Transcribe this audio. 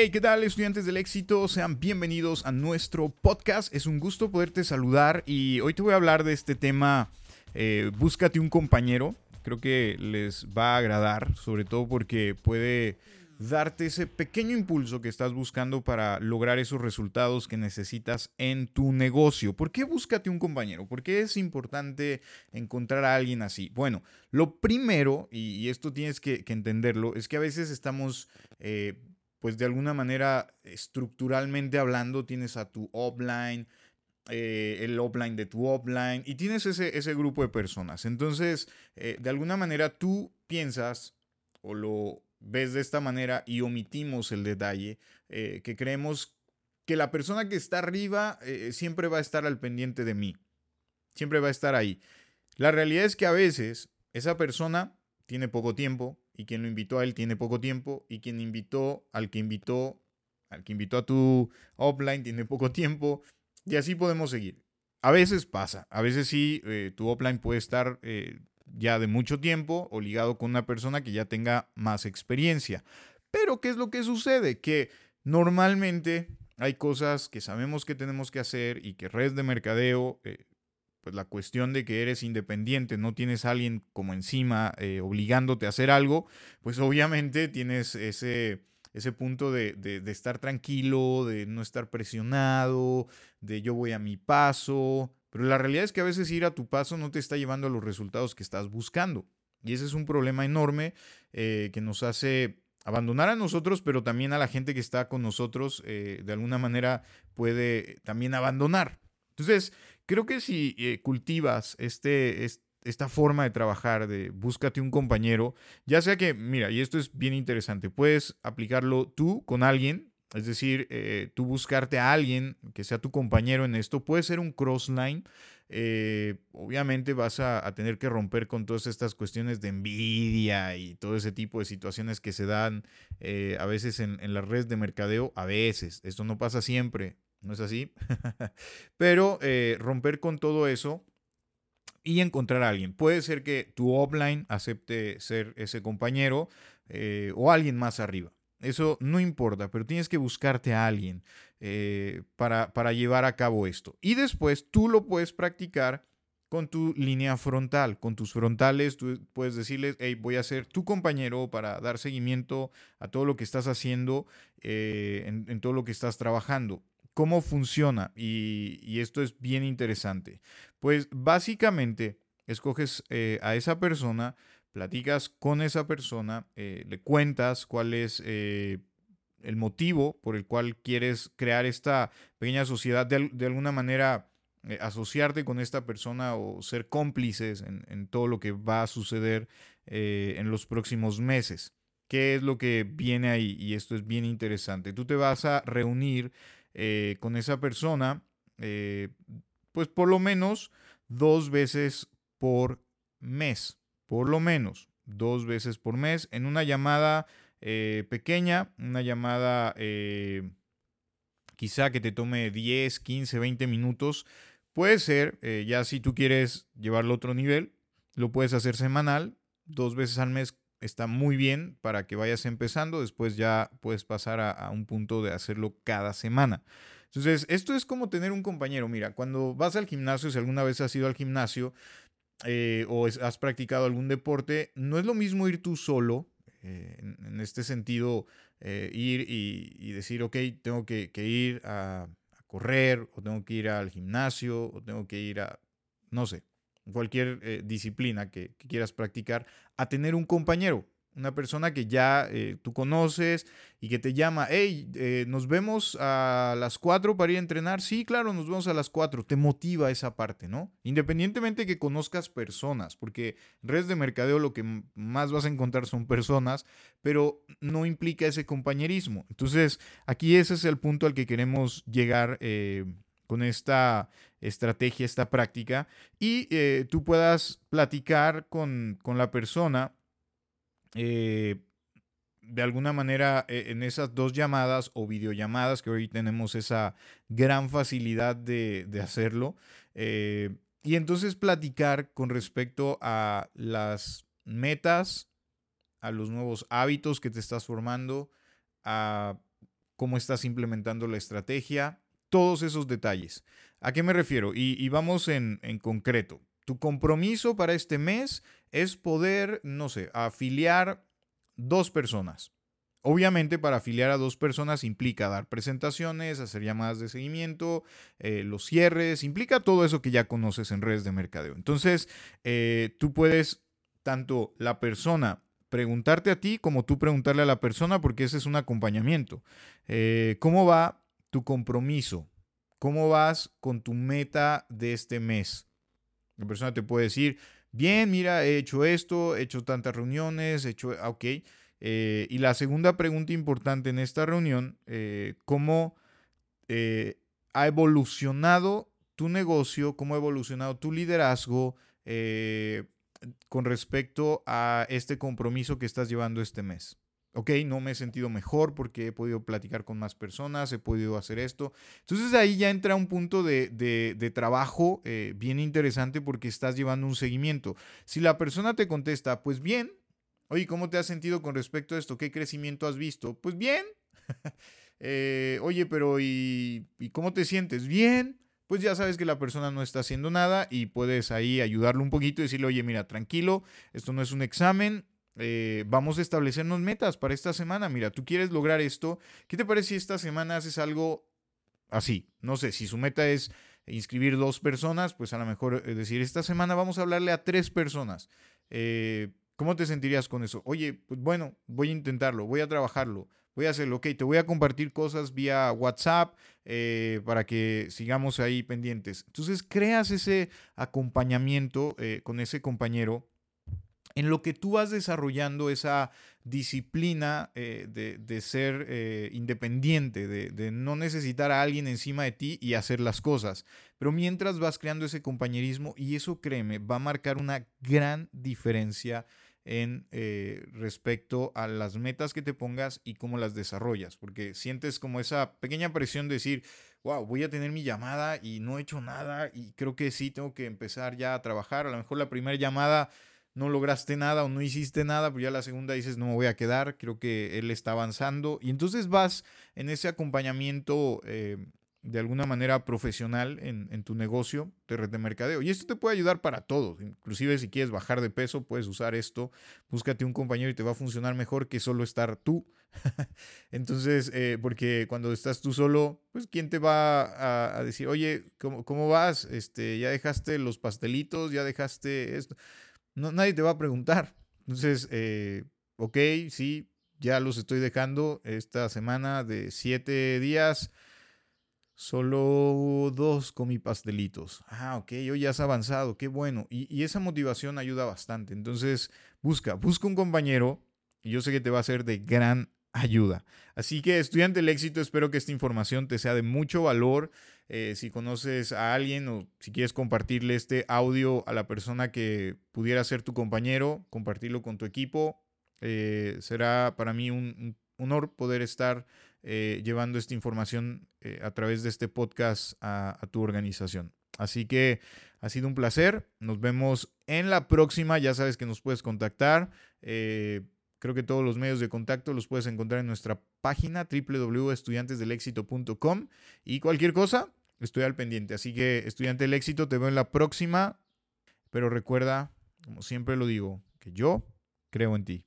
Hey, ¿qué tal estudiantes del éxito? Sean bienvenidos a nuestro podcast. Es un gusto poderte saludar y hoy te voy a hablar de este tema, eh, búscate un compañero. Creo que les va a agradar, sobre todo porque puede darte ese pequeño impulso que estás buscando para lograr esos resultados que necesitas en tu negocio. ¿Por qué búscate un compañero? ¿Por qué es importante encontrar a alguien así? Bueno, lo primero, y, esto tienes que, entenderlo, es que a veces estamos... Eh, pues de alguna manera, estructuralmente hablando, tienes a tu offline, eh, el offline de tu offline, y tienes ese, ese grupo de personas. Entonces, eh, de alguna manera tú piensas o lo ves de esta manera y omitimos el detalle, eh, que creemos que la persona que está arriba siempre va a estar al pendiente de mí, siempre va a estar ahí. La realidad es que a veces esa persona tiene poco tiempo, y quien lo invitó a él tiene poco tiempo y quien invitó al que invitó, al que invitó a tu offline tiene poco tiempo y así podemos seguir. A veces pasa, a veces sí, eh, tu offline puede estar eh, ya de mucho tiempo o ligado con una persona que ya tenga más experiencia. Pero ¿qué es lo que sucede? Que normalmente hay cosas que sabemos que tenemos que hacer y que redes de mercadeo eh, pues la cuestión de que eres independiente, no tienes a alguien como encima eh, obligándote a hacer algo, pues obviamente tienes ese, ese punto de, de, estar tranquilo, de no estar presionado, de yo voy a mi paso, pero la realidad es que a veces ir a tu paso no te está llevando a los resultados que estás buscando. Y ese es un problema enorme eh, que nos hace abandonar a nosotros, pero también a la gente que está con nosotros, eh, de alguna manera puede también abandonar. Entonces, creo que si eh, cultivas este, esta forma de trabajar, de búscate un compañero, ya sea que, mira, y esto es bien interesante, puedes aplicarlo tú con alguien, es decir, eh, tú buscarte a alguien que sea tu compañero en esto, puede ser un crossline. Eh, obviamente vas a, tener que romper con todas estas cuestiones de envidia y todo ese tipo de situaciones que se dan a veces en, en las redes de mercadeo, a veces, esto no pasa siempre, ¿no es así? Pero eh, romper con todo eso y encontrar a alguien. Puede ser que tu offline acepte ser ese compañero eh, o alguien más arriba. Eso no importa, pero tienes que buscarte a alguien eh, para, para llevar a cabo esto. Y después tú lo puedes practicar con tu línea frontal, con tus frontales, tú puedes decirles, hey, voy a ser tu compañero para dar seguimiento a todo lo que estás haciendo, en, todo lo que estás trabajando. ¿Cómo funciona? Y, esto es bien interesante. Pues básicamente escoges eh, a esa persona, platicas con esa persona, eh, le cuentas cuál es eh, el motivo por el cual quieres crear esta pequeña sociedad, de, alguna manera asociarte con esta persona o ser cómplices en, en, todo lo que va a suceder en los próximos meses. ¿Qué es lo que viene ahí? Y esto es bien interesante. Tú te vas a reunir eh, con esa persona, eh, pues por lo menos dos veces por mes, por lo menos dos veces por mes, en una llamada eh, pequeña, una llamada quizá que te tome 10, 15, 20 minutos. Puede ser, ya si tú quieres llevarlo a otro nivel, lo puedes hacer semanal, dos veces al mes está muy bien para que vayas empezando, después ya puedes pasar a, un punto de hacerlo cada semana. Entonces, esto es como tener un compañero. Mira, cuando vas al gimnasio, si alguna vez has ido al gimnasio eh, o has practicado algún deporte, no es lo mismo ir tú solo, eh, en, este sentido, eh, ir y, decir, ok, tengo que, ir a, correr, o tengo que ir al gimnasio, o tengo que ir a, no sé, cualquier eh, disciplina que, quieras practicar, a tener un compañero, una persona que ya eh, tú conoces y que te llama, hey, eh, nos vemos a las 4 para ir a entrenar. Sí, claro, nos vemos a las 4. Te motiva esa parte, ¿no? Independientemente que conozcas personas, porque redes de mercadeo lo que más vas a encontrar son personas, pero no implica ese compañerismo. Entonces, aquí ese es el punto al que queremos llegar con esta estrategia, esta práctica, y eh, tú puedas platicar con, la persona eh, de alguna manera eh, en esas dos llamadas o videollamadas, que hoy tenemos esa gran facilidad de, de hacerlo, y entonces platicar con respecto a las metas, a los nuevos hábitos que te estás formando, a cómo estás implementando la estrategia, todos esos detalles. ¿A qué me refiero? Y, vamos en, concreto. Tu compromiso para este mes es poder, no sé, afiliar dos personas. Obviamente para afiliar a dos personas implica dar presentaciones, hacer llamadas de seguimiento, eh, los cierres, implica todo eso que ya conoces en redes de mercadeo. Entonces, eh, tú puedes, tanto la persona preguntarte a ti como tú preguntarle a la persona porque ese es un acompañamiento. Eh, ¿Cómo va tu compromiso? ¿Cómo vas con tu meta de este mes? La persona te puede decir, bien, mira, he hecho esto, he hecho tantas reuniones, he hecho, ah, ok. Eh, y la segunda pregunta importante en esta reunión, eh, ¿cómo eh, ha evolucionado tu negocio, cómo ha evolucionado tu liderazgo con respecto a este compromiso que estás llevando este mes? Ok, no me he sentido mejor porque he podido platicar con más personas, he podido hacer esto. Entonces ahí ya entra un punto de, trabajo bien interesante porque estás llevando un seguimiento. Si la persona te contesta, pues bien, Oye, ¿cómo te has sentido con respecto a esto? ¿Qué crecimiento has visto? Pues bien. Eh, oye, pero ¿y, cómo te sientes? Bien. Pues ya sabes que la persona no está haciendo nada y puedes ahí ayudarlo un poquito y decirle, oye, mira, tranquilo, esto no es un examen, eh, vamos a establecernos metas para esta semana. Mira, tú quieres lograr esto. ¿Qué te parece si esta semana haces algo así? No sé, si su meta es inscribir dos personas, pues a lo mejor eh, decir, esta semana vamos a hablarle a tres personas. Eh, ¿Cómo te sentirías con eso? Oye, pues bueno, voy a intentarlo, voy a trabajarlo, voy a hacerlo, ok, te voy a compartir cosas vía WhatsApp para que sigamos ahí pendientes. Entonces creas ese acompañamiento con ese compañero en lo que tú vas desarrollando esa disciplina eh, de, ser independiente, de, de, no necesitar a alguien encima de ti y hacer las cosas. Pero mientras vas creando ese compañerismo, y eso créeme, va a marcar una gran diferencia en eh, respecto a las metas que te pongas y cómo las desarrollas, porque sientes como esa pequeña presión de decir, wow, voy a tener mi llamada y no he hecho nada y creo que sí tengo que empezar ya a trabajar. A lo mejor la primera llamada no lograste nada o no hiciste nada, pero ya la segunda dices, no me voy a quedar, creo que él está avanzando y entonces vas en ese acompañamiento eh, de alguna manera profesional en, tu negocio de red de mercadeo. Y esto te puede ayudar para todo. Inclusive si quieres bajar de peso, puedes usar esto. Búscate un compañero y te va a funcionar mejor que solo estar tú. Entonces, eh, porque cuando estás tú solo, pues ¿quién te va a, decir, oye, ¿cómo, vas? Este, ¿Ya dejaste los pastelitos? ¿Ya dejaste esto? No, nadie te va a preguntar. Entonces, eh, ok, sí, ya los estoy dejando esta semana de siete días Solo dos comí pastelitos. Ah, ok, hoy ya has avanzado, qué bueno. Y, esa motivación ayuda bastante. Entonces, busca, busca un compañero y yo sé que te va a ser de gran ayuda. Así que, estudiante del éxito, espero que esta información te sea de mucho valor. Eh, si conoces a alguien o si quieres compartirle este audio a la persona que pudiera ser tu compañero, compartirlo con tu equipo, eh, será para mí un honor poder estar eh, llevando esta información a través de este podcast a, tu organización. Así que ha sido un placer. Nos vemos en la próxima. Ya sabes que nos puedes contactar. Creo que todos los medios de contacto los puedes encontrar en nuestra página www.estudiantesdelexito.com y cualquier cosa, estoy al pendiente. Así que estudiante del éxito, te veo en la próxima. Pero recuerda, como siempre lo digo, que yo creo en ti.